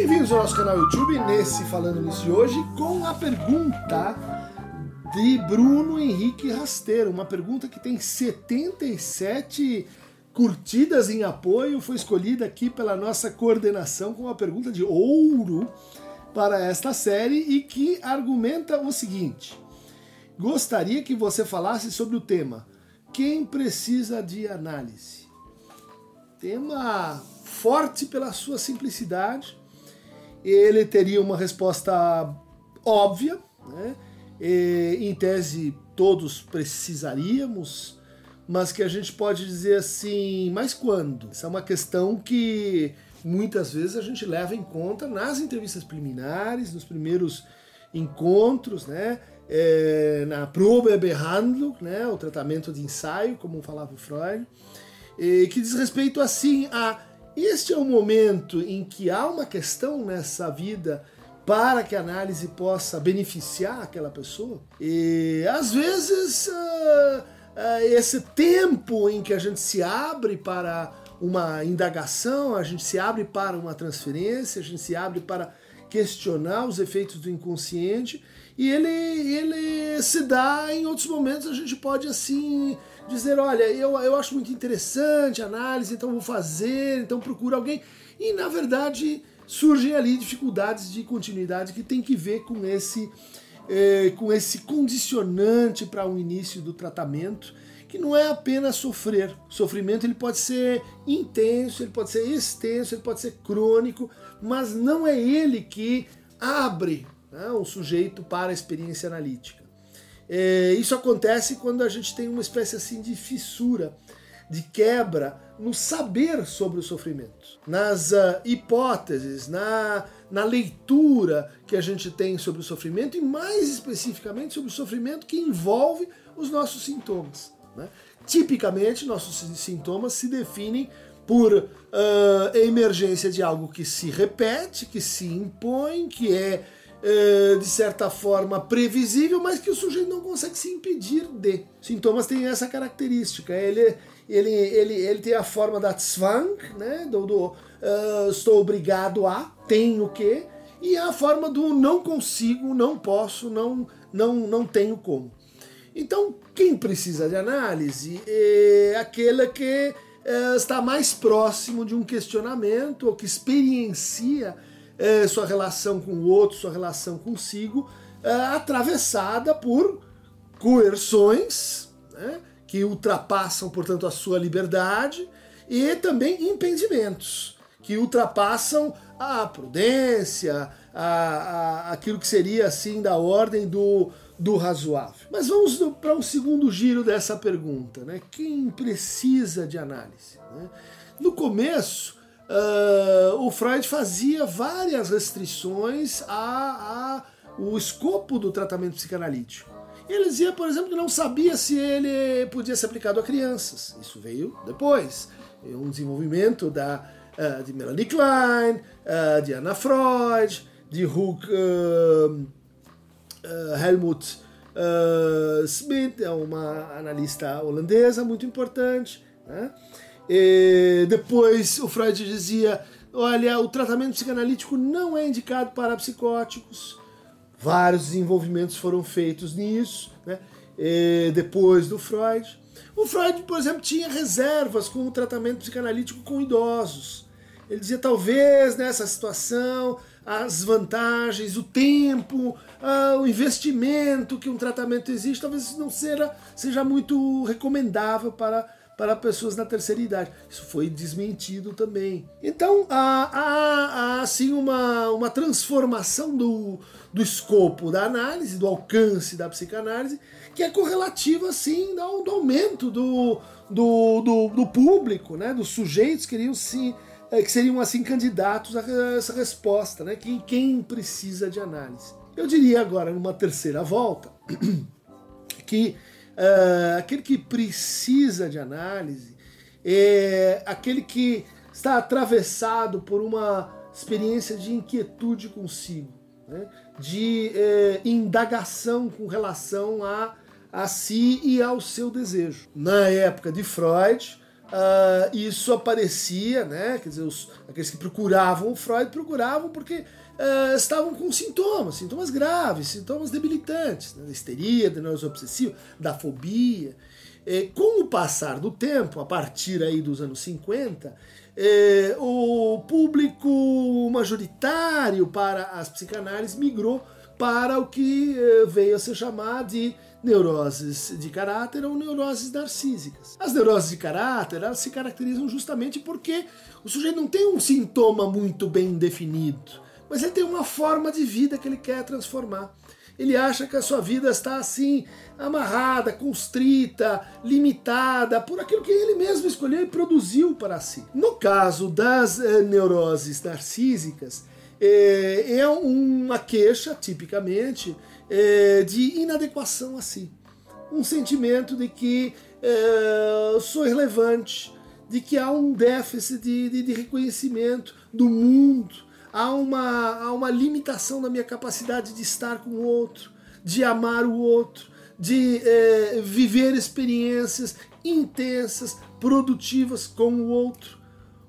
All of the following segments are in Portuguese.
Bem-vindos ao nosso canal YouTube, nesse Falando Nisso de hoje, com a pergunta de Bruno Henrique Rasteiro. Uma pergunta que tem 77 curtidas em apoio, foi escolhida aqui pela nossa coordenação com uma pergunta de ouro para esta série e que argumenta o seguinte: Gostaria que você falasse sobre o tema Quem precisa de análise? Tema forte pela sua simplicidade. Ele teria uma resposta óbvia, né? E, em tese todos precisaríamos, mas que a gente pode dizer assim, mas quando? Essa é uma questão que muitas vezes a gente leva em conta nas entrevistas preliminares, nos primeiros encontros, né? É, na Probebehandlung, né? o tratamento de ensaio, como falava o Freud, e que diz respeito assim a este é o momento em que há uma questão nessa vida para que a análise possa beneficiar aquela pessoa. E às vezes uh, uh, esse tempo em que a gente se abre para uma indagação, a gente se abre para uma transferência, a gente se abre para questionar os efeitos do inconsciente e ele, ele se dá em outros momentos a gente pode assim dizer olha eu, eu acho muito interessante a análise então vou fazer então procura alguém e na verdade surgem ali dificuldades de continuidade que tem que ver com esse eh, com esse condicionante para o um início do tratamento que não é apenas sofrer. O sofrimento ele pode ser intenso, ele pode ser extenso, ele pode ser crônico, mas não é ele que abre né, um sujeito para a experiência analítica. É, isso acontece quando a gente tem uma espécie assim de fissura, de quebra no saber sobre o sofrimento, nas uh, hipóteses, na, na leitura que a gente tem sobre o sofrimento e mais especificamente sobre o sofrimento que envolve os nossos sintomas. Né? Tipicamente, nossos sintomas se definem por uh, emergência de algo que se repete, que se impõe, que é de certa forma previsível, mas que o sujeito não consegue se impedir de. Sintomas têm essa característica. Ele, ele, ele, ele tem a forma da Zwang, né? do, do uh, estou obrigado a, tenho que, e a forma do não consigo, não posso, não, não, não tenho como. Então, quem precisa de análise é aquele que é, está mais próximo de um questionamento ou que experiencia é, sua relação com o outro, sua relação consigo, é, atravessada por coerções né, que ultrapassam, portanto, a sua liberdade e também impedimentos que ultrapassam a prudência, a, a, aquilo que seria assim da ordem do do razoável. Mas vamos para um segundo giro dessa pergunta, né? Quem precisa de análise? Né? No começo, uh, o Freud fazia várias restrições a, a o escopo do tratamento psicanalítico. Ele dizia, por exemplo, que não sabia se ele podia ser aplicado a crianças. Isso veio depois. É um desenvolvimento da, uh, de Melanie Klein, uh, de Anna Freud, de uh, Helmut Smith, é uma analista holandesa muito importante. Né? E depois o Freud dizia: olha, o tratamento psicanalítico não é indicado para psicóticos. Vários desenvolvimentos foram feitos nisso, né? E depois do Freud. O Freud, por exemplo, tinha reservas com o tratamento psicanalítico com idosos. Ele dizia, talvez nessa situação as vantagens, o tempo, uh, o investimento que um tratamento existe, talvez não seja, seja muito recomendável para, para pessoas na terceira idade. Isso foi desmentido também. Então há, há, há assim uma, uma transformação do, do escopo da análise, do alcance da psicanálise, que é correlativa assim ao, do aumento do, do, do, do público, né, dos sujeitos que queriam se é, que seriam assim candidatos a essa resposta, né? Quem, quem precisa de análise. Eu diria agora, numa terceira volta, que uh, aquele que precisa de análise é aquele que está atravessado por uma experiência de inquietude consigo, né? de eh, indagação com relação a, a si e ao seu desejo. Na época de Freud, uh, isso aparecia, né? Quer dizer, os, aqueles que procuravam o Freud procuravam porque uh, estavam com sintomas, sintomas graves, sintomas debilitantes, né? da histeria, da obsessiva, da fobia. E, com o passar do tempo, a partir aí dos anos 50, eh, o público majoritário para as psicanálises migrou para o que eh, veio a ser chamado de neuroses de caráter ou neuroses narcísicas. As neuroses de caráter elas se caracterizam justamente porque o sujeito não tem um sintoma muito bem definido, mas ele tem uma forma de vida que ele quer transformar. Ele acha que a sua vida está assim, amarrada, constrita, limitada por aquilo que ele mesmo escolheu e produziu para si. No caso das eh, neuroses narcísicas, eh, é uma queixa, tipicamente, é, de inadequação a si. Um sentimento de que sou irrelevante, de que há um déficit de, de, de reconhecimento do mundo, há uma, há uma limitação na minha capacidade de estar com o outro, de amar o outro, de é, viver experiências intensas, produtivas com o outro.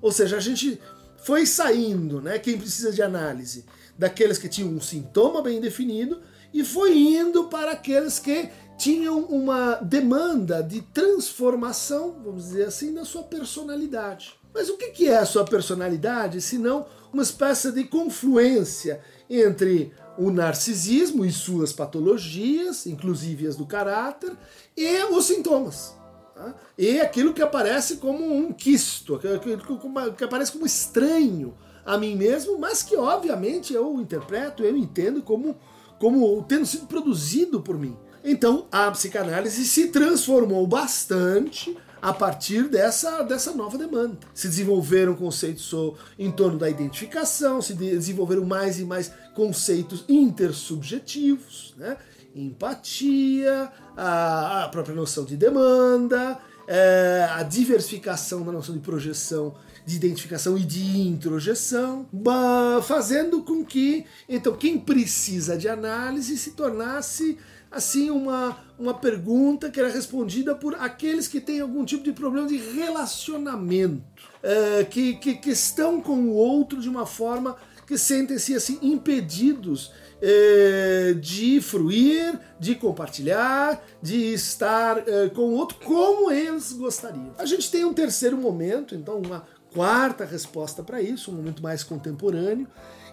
Ou seja, a gente foi saindo, né, quem precisa de análise, daqueles que tinham um sintoma bem definido e foi indo para aqueles que tinham uma demanda de transformação, vamos dizer assim, na sua personalidade. Mas o que é a sua personalidade se não uma espécie de confluência entre o narcisismo e suas patologias, inclusive as do caráter, e os sintomas? Tá? E aquilo que aparece como um quisto, que aparece como estranho a mim mesmo, mas que obviamente eu interpreto, eu entendo como como tendo sido produzido por mim. Então a psicanálise se transformou bastante a partir dessa, dessa nova demanda. Se desenvolveram conceitos em torno da identificação, se desenvolveram mais e mais conceitos intersubjetivos, né? empatia, a, a própria noção de demanda, é, a diversificação da noção de projeção de identificação e de introjeção, fazendo com que então quem precisa de análise se tornasse assim uma, uma pergunta que era respondida por aqueles que têm algum tipo de problema de relacionamento, é, que, que, que estão com o outro de uma forma que sentem-se assim impedidos é, de fruir, de compartilhar, de estar é, com o outro como eles gostariam. A gente tem um terceiro momento, então uma quarta resposta para isso, um momento mais contemporâneo,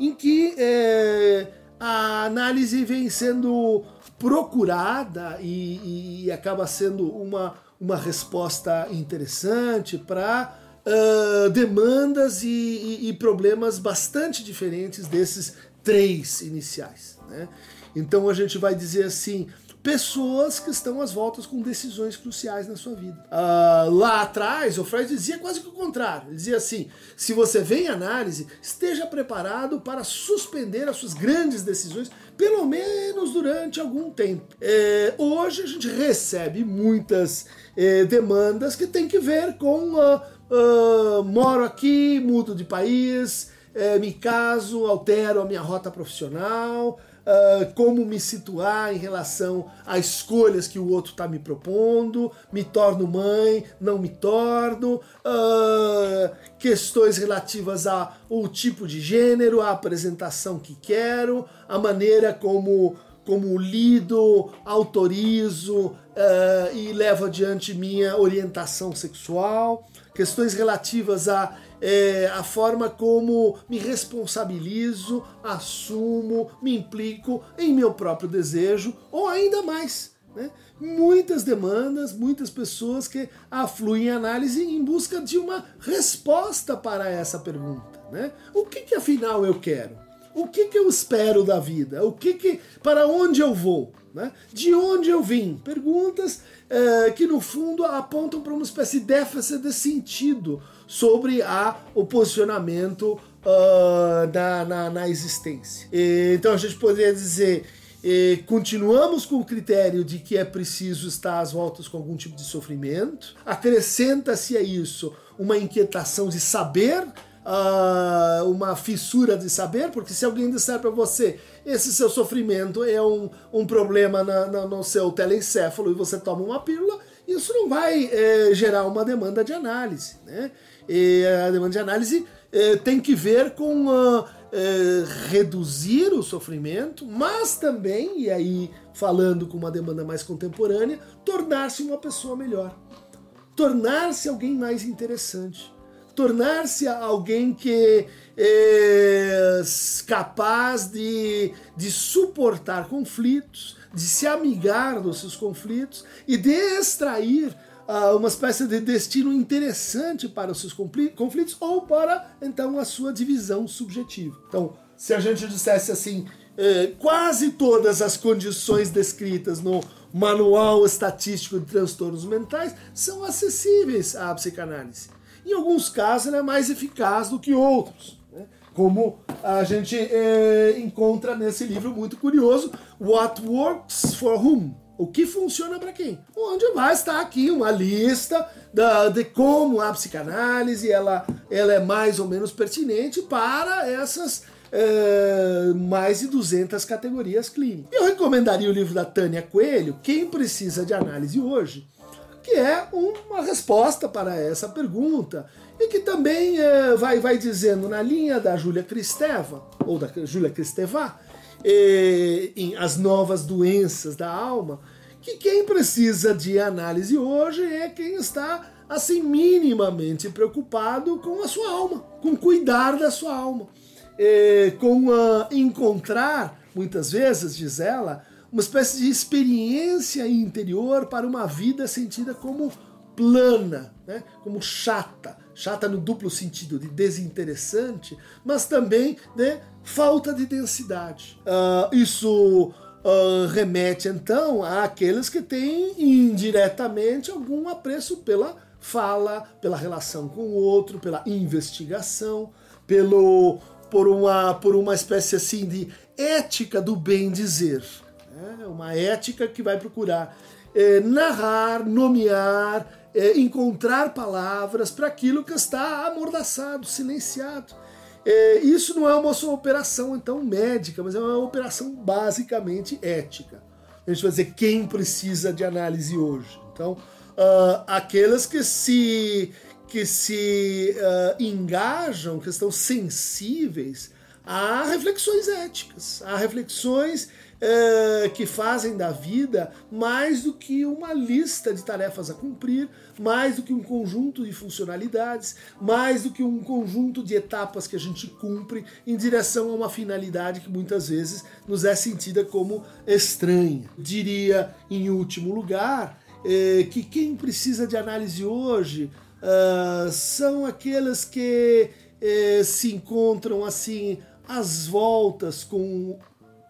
em que é, a análise vem sendo procurada e, e acaba sendo uma, uma resposta interessante para uh, demandas e, e, e, problemas bastante diferentes desses três iniciais. Né? Então a gente vai dizer assim: pessoas que estão às voltas com decisões cruciais na sua vida. Uh, lá atrás, o Freud dizia quase que o contrário. Ele dizia assim: se você vem análise, esteja preparado para suspender as suas grandes decisões, pelo menos durante algum tempo. É, hoje a gente recebe muitas é, demandas que tem que ver com uh, uh, moro aqui, mudo de país, é, me caso, altero a minha rota profissional uh, como me situar em relação a escolhas que o outro está me propondo, me torno mãe, não me torno, uh, questões relativas ao tipo de gênero, a apresentação que quero, a maneira como como lido, autorizo uh, e levo adiante minha orientação sexual, questões relativas a é, a forma como me responsabilizo, assumo, me implico em meu próprio desejo, ou ainda mais. Né? Muitas demandas, muitas pessoas que afluem em análise em busca de uma resposta para essa pergunta. Né? O que, que afinal eu quero? O que, que eu espero da vida? O que, que para onde eu vou? Né? De onde eu vim? Perguntas é, que no fundo apontam para uma espécie de déficit de sentido sobre a, o posicionamento uh, na, na, na, existência. E, então a gente poderia dizer. E continuamos com o critério de que é preciso estar às voltas com algum tipo de sofrimento. Acrescenta-se a isso uma inquietação de saber uh, uma fissura de saber, porque se alguém disser para você esse seu sofrimento é um, um problema na, na, no seu telencéfalo e você toma uma pílula, isso não vai é, gerar uma demanda de análise. Né? E a demanda de análise é, tem que ver com uh, reduzir o sofrimento, mas também, e aí falando com uma demanda mais contemporânea, tornar-se uma pessoa melhor, tornar-se alguém mais interessante, tornar-se alguém que é capaz de, de suportar conflitos, de se amigar dos seus conflitos e de extrair uma espécie de destino interessante para os seus conflitos ou para então a sua divisão subjetiva. Então, se a gente dissesse assim, eh, quase todas as condições descritas no Manual Estatístico de Transtornos Mentais são acessíveis à psicanálise. Em alguns casos, ela é mais eficaz do que outros, né? como a gente eh, encontra nesse livro muito curioso, What Works for Whom? O que funciona para quem? Onde vai estar aqui uma lista da, de como a psicanálise ela, ela é mais ou menos pertinente para essas é, mais de 200 categorias clínicas. Eu recomendaria o livro da Tânia Coelho, Quem Precisa de Análise Hoje, que é uma resposta para essa pergunta e que também é, vai, vai dizendo na linha da Júlia Cristeva, ou da Júlia Cristeva, em As Novas Doenças da Alma, que quem precisa de análise hoje é quem está assim minimamente preocupado com a sua alma, com cuidar da sua alma, com uh, encontrar, muitas vezes, diz ela, uma espécie de experiência interior para uma vida sentida como plana, né? como chata, chata no duplo sentido de desinteressante, mas também né, falta de densidade. Uh, isso uh, remete então àqueles que têm indiretamente algum apreço pela fala, pela relação com o outro, pela investigação, pelo por uma por uma espécie assim de ética do bem dizer, né? uma ética que vai procurar eh, narrar, nomear, eh, encontrar palavras para aquilo que está amordaçado, silenciado. É, isso não é uma só operação, então, médica, mas é uma operação basicamente ética. A gente vai dizer quem precisa de análise hoje. Então, uh, aquelas que se, que se uh, engajam, que estão sensíveis a reflexões éticas, a reflexões uh, que fazem da vida mais do que uma lista de tarefas a cumprir, mais do que um conjunto de funcionalidades, mais do que um conjunto de etapas que a gente cumpre em direção a uma finalidade que muitas vezes nos é sentida como estranha. Diria, em último lugar, eh, que quem precisa de análise hoje uh, são aqueles que eh, se encontram assim às voltas com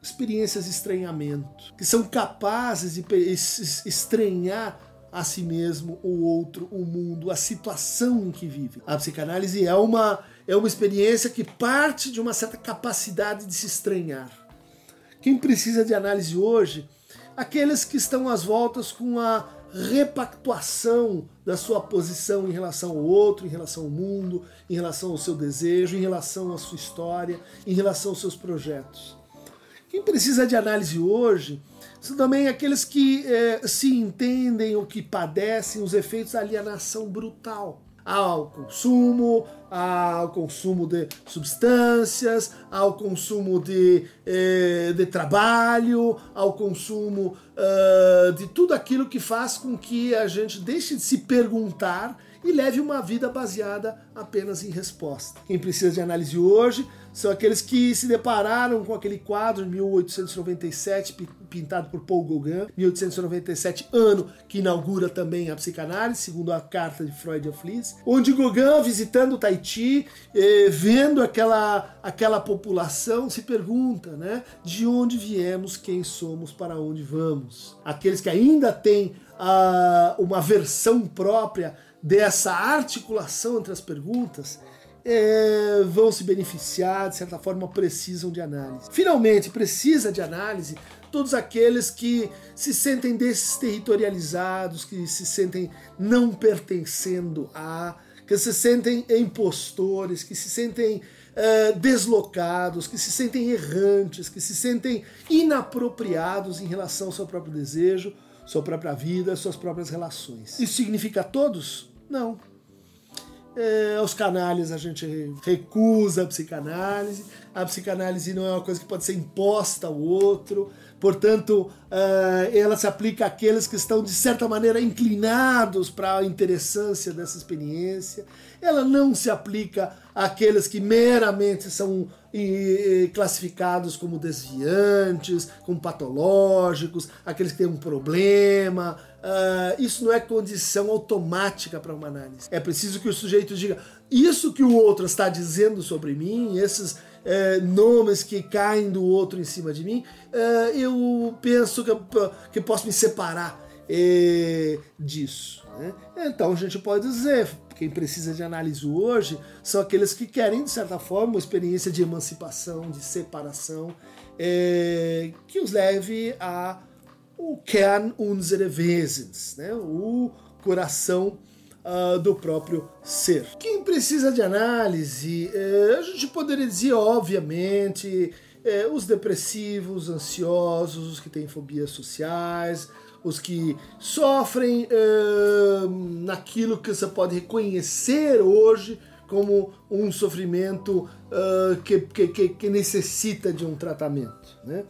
experiências de estranhamento, que são capazes de estranhar a si mesmo, o outro, o mundo, a situação em que vive. A psicanálise é uma, é uma experiência que parte de uma certa capacidade de se estranhar. Quem precisa de análise hoje? Aqueles que estão às voltas com a repactuação da sua posição em relação ao outro, em relação ao mundo, em relação ao seu desejo, em relação à sua história, em relação aos seus projetos. Quem precisa de análise hoje são também aqueles que é, se entendem ou que padecem os efeitos da alienação brutal. Ao consumo, ao consumo de substâncias, ao consumo de, eh, de trabalho, ao consumo uh, de tudo aquilo que faz com que a gente deixe de se perguntar e leve uma vida baseada apenas em resposta. Quem precisa de análise hoje são aqueles que se depararam com aquele quadro de 1897 pintado por Paul Gauguin, 1897 ano que inaugura também a psicanálise, segundo a carta de Freud of Lis, onde Gauguin visitando Tahiti, eh, vendo aquela aquela população, se pergunta, né, de onde viemos, quem somos, para onde vamos. Aqueles que ainda têm ah, uma versão própria dessa articulação entre as perguntas é, vão se beneficiar, de certa forma precisam de análise. Finalmente, precisa de análise todos aqueles que se sentem desterritorializados, que se sentem não pertencendo a, que se sentem impostores, que se sentem uh, deslocados, que se sentem errantes, que se sentem inapropriados em relação ao seu próprio desejo, sua própria vida, suas próprias relações. Isso significa todos? Não. É, os canalhas a gente recusa a psicanálise. A psicanálise não é uma coisa que pode ser imposta ao outro. Portanto, uh, ela se aplica àqueles que estão, de certa maneira, inclinados para a interessância dessa experiência. Ela não se aplica àqueles que meramente são classificados como desviantes, como patológicos, aqueles que têm um problema. Uh, isso não é condição automática para uma análise. É preciso que o sujeito diga: isso que o outro está dizendo sobre mim, esses é, nomes que caem do outro em cima de mim, é, eu penso que, que posso me separar é, disso. Né? Então a gente pode dizer, quem precisa de análise hoje são aqueles que querem, de certa forma, uma experiência de emancipação, de separação, é, que os leve a o Kern unseres Wesens, né? o coração uh, do próprio ser. Quem precisa de análise, uh, a gente poderia dizer, obviamente, uh, os depressivos, ansiosos, os que têm fobias sociais, os que sofrem eh, naquilo que você pode reconhecer hoje como um sofrimento que, que, que, necessita de um tratamento. Né?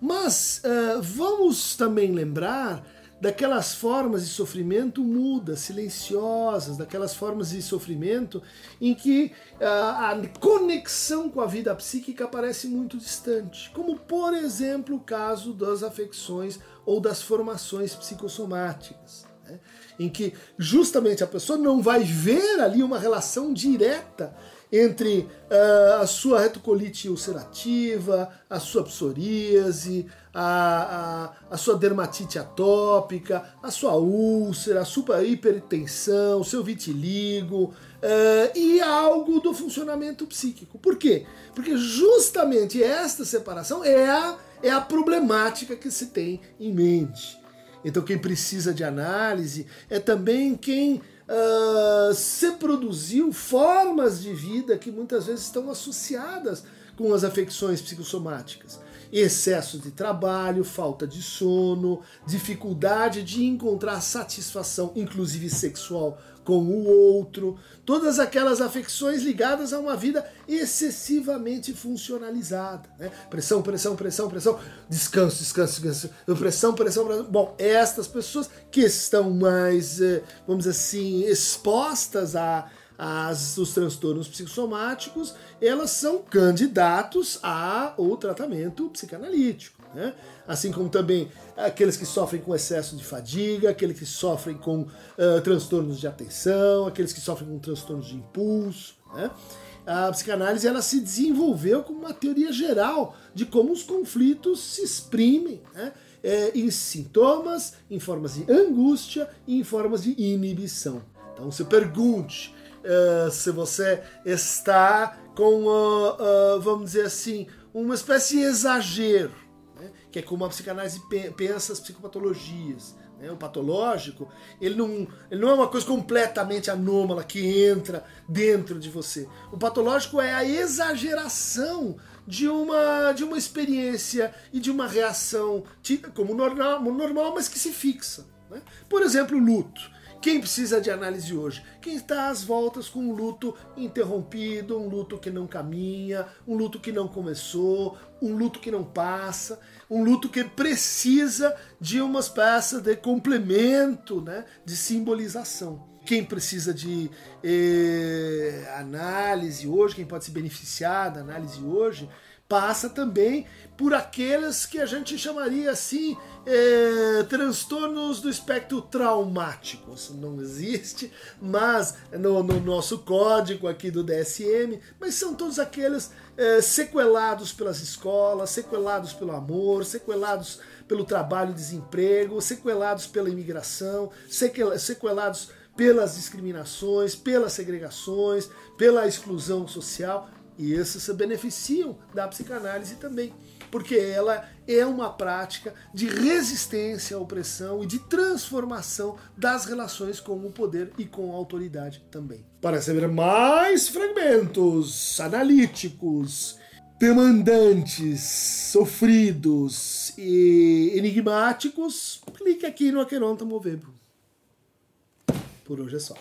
Mas vamos também lembrar daquelas formas de sofrimento mudas, silenciosas, daquelas formas de sofrimento em que a, a conexão com a vida psíquica parece muito distante, como por exemplo o caso das afecções ou das formações psicossomáticas. Né? Em que justamente a pessoa não vai ver ali uma relação direta entre uh, a sua retocolite ulcerativa, a sua psoríase, a, a, a, sua dermatite atópica, a sua úlcera, a sua hipertensão, o seu vitiligo uh, e algo do funcionamento psíquico. Por quê? Porque justamente esta separação é a, é a problemática que se tem em mente. Então, quem precisa de análise é também quem uh, se produziu formas de vida que muitas vezes estão associadas com as afecções psicossomáticas. Excesso de trabalho, falta de sono, dificuldade de encontrar satisfação, inclusive sexual, com o outro, todas aquelas afecções ligadas a uma vida excessivamente funcionalizada. Né? Pressão, pressão, pressão, pressão, descanso, descanso, descanso, pressão, pressão, pressão. Bom, estas pessoas que estão mais, eh, vamos dizer assim, expostas a as, os transtornos psicossomáticos, elas são candidatos ao tratamento psicanalítico. Né? Assim como também aqueles que sofrem com excesso de fadiga, aqueles que sofrem com uh, transtornos de atenção, aqueles que sofrem com transtornos de impulso. Né? A psicanálise ela se desenvolveu como uma teoria geral de como os conflitos se exprimem né? é, em sintomas, em formas de angústia e em formas de inibição. Então se pergunte uh, se você está com, uh, uh, vamos dizer assim, uma espécie de exagero que é como a psicanálise pensa as psicopatologias. Né? O patológico, ele não, ele não é uma coisa completamente anômala que entra dentro de você. O patológico é a exageração de uma, de uma experiência e de uma reação como normal, normal mas que se fixa. Né? Por exemplo, o luto. Quem precisa de análise hoje? Quem está às voltas com um luto interrompido, um luto que não caminha, um luto que não começou, um luto que não passa, um luto que precisa de umas peças de complemento, né, de simbolização. Quem precisa de eh, análise hoje, quem pode se beneficiar da análise hoje, passa também por aqueles que a gente chamaria assim é, transtornos do espectro traumático. Isso não existe, mas no, no, nosso código aqui do DSM, mas são todos aqueles é, sequelados pelas escolas, sequelados pelo amor, sequelados pelo trabalho e desemprego, sequelados pela imigração, sequelados pelas discriminações, pelas segregações, pela exclusão social. E esses se beneficiam da psicanálise também, porque ela é uma prática de resistência à opressão e de transformação das relações com o poder e com a autoridade também. Para saber mais fragmentos analíticos demandantes, sofridos e enigmáticos, clique aqui no Aqueronta Movebo. Por hoje é só.